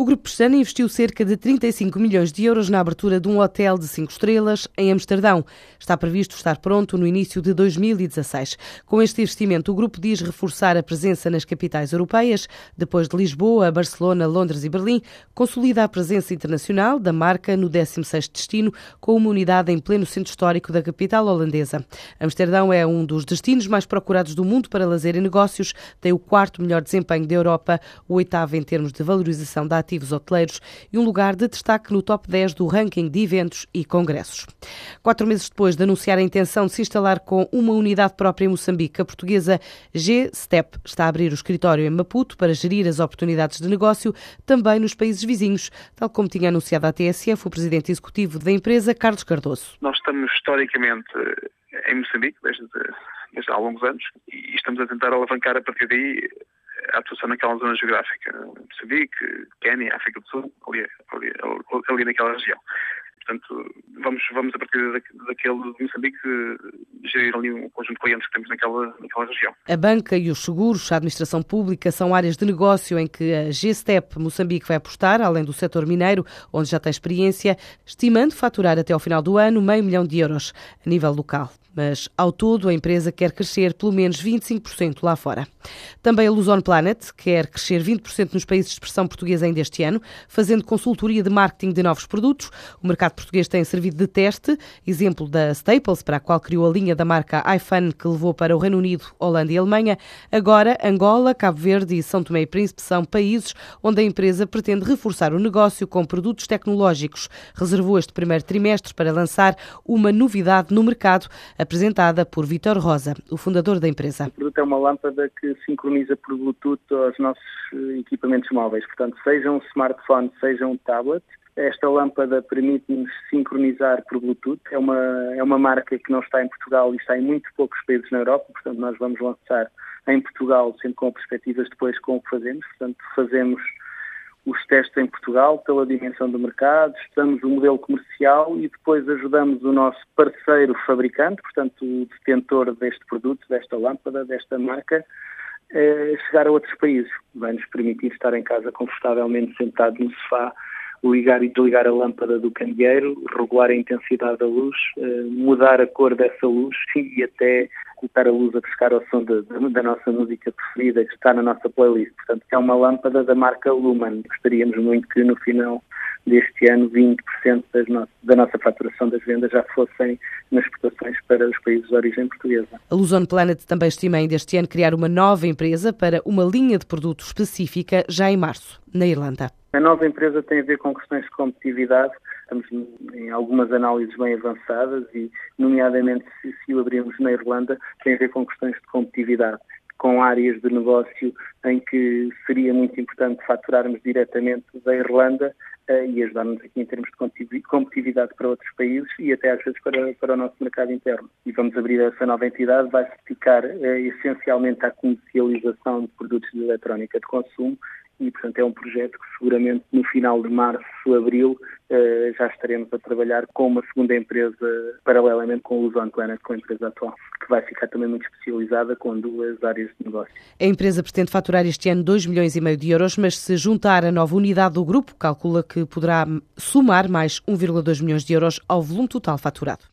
O Grupo Pestana investiu cerca de 35 milhões de euros na abertura de um hotel de 5 estrelas em Amsterdão. Está previsto estar pronto no início de 2016. Com este investimento, o grupo diz reforçar a presença nas capitais europeias, depois de Lisboa, Barcelona, Londres e Berlim, consolida a presença internacional da marca no 16º destino, com uma unidade em pleno centro histórico da capital holandesa. Amsterdão é um dos destinos mais procurados do mundo para lazer e negócios, tem o quarto melhor desempenho da Europa, o oitavo em termos de valorização da ativos hoteleiros e um lugar de destaque no top 10 do ranking de eventos e congressos. Quatro meses depois de anunciar a intenção de se instalar com uma unidade própria em Moçambique, a portuguesa G-Step está a abrir o escritório em Maputo para gerir as oportunidades de negócio também nos países vizinhos, tal como tinha anunciado a TSF o presidente executivo da empresa, Carlos Cardoso. Nós estamos historicamente em Moçambique desde, desde há longos anos e estamos a tentar alavancar a partir daí a atuação naquela zona geográfica, Moçambique, Quênia, África do Sul, ali, ali, ali naquela região. Portanto, vamos, vamos a partir daquele de Moçambique gerir ali um conjunto de clientes que temos naquela, naquela região. A banca e os seguros, a administração pública são áreas de negócio em que a G-Step Moçambique vai apostar, além do setor mineiro, onde já tem experiência, estimando faturar até ao final do ano meio milhão de euros a nível local mas ao todo a empresa quer crescer pelo menos 25% lá fora. Também a Luzon Planet quer crescer 20% nos países de expressão portuguesa ainda este ano, fazendo consultoria de marketing de novos produtos. O mercado português tem servido de teste, exemplo da Staples, para a qual criou a linha da marca iPhone que levou para o Reino Unido, Holanda e Alemanha. Agora, Angola, Cabo Verde e São Tomé e Príncipe são países onde a empresa pretende reforçar o negócio com produtos tecnológicos. Reservou este primeiro trimestre para lançar uma novidade no mercado, apresentada por Vitor Rosa, o fundador da empresa. O produto é uma lâmpada que sincroniza por Bluetooth aos nossos eh, equipamentos móveis, portanto, seja um smartphone, seja um tablet, esta lâmpada permite-nos sincronizar por Bluetooth. É uma, é uma marca que não está em Portugal e está em muito poucos países na Europa, portanto, nós vamos lançar em Portugal, sempre com perspectivas depois com o que fazemos. Portanto, fazemos os testes em Portugal pela dimensão do mercado, estamos o modelo comercial e depois ajudamos o nosso parceiro fabricante, portanto o detentor deste produto, desta lâmpada, desta marca, a chegar a outros países. Vai-nos permitir estar em casa confortavelmente sentado no sofá, ligar e desligar a lâmpada do candeeiro, regular a intensidade da luz, eh, mudar a cor dessa luz e até colocar a luz a buscar ao som da nossa música preferida que está na nossa playlist. Portanto, é uma lâmpada da marca Lumen. Gostaríamos muito que no final deste ano 20% no da nossa faturação das vendas já fossem nas exportações para os países de origem portuguesa. A Luzon Planet também estima ainda este ano criar uma nova empresa para uma linha de produtos específica já em março, na Irlanda. A nova empresa tem a ver com questões de competitividade. Estamos em algumas análises bem avançadas e, nomeadamente, se, se o abrirmos na Irlanda, tem a ver com questões de competitividade com áreas de negócio em que seria muito importante faturarmos diretamente da Irlanda uh, e ajudar-nos aqui em termos de competitividade para outros países e até às vezes para, para o nosso mercado interno. E vamos abrir essa nova entidade, vai se dedicar uh, essencialmente à comercialização de produtos de eletrónica de consumo e, portanto, é um projeto que seguramente no final de março, abril, eh, já estaremos a trabalhar com uma segunda empresa, paralelamente com o Luzon Planet, com a empresa atual, que vai ficar também muito especializada com duas áreas de negócio. A empresa pretende faturar este ano 2 milhões e meio de euros, mas se juntar a nova unidade do grupo, calcula que poderá somar mais 1,2 milhões de euros ao volume total faturado.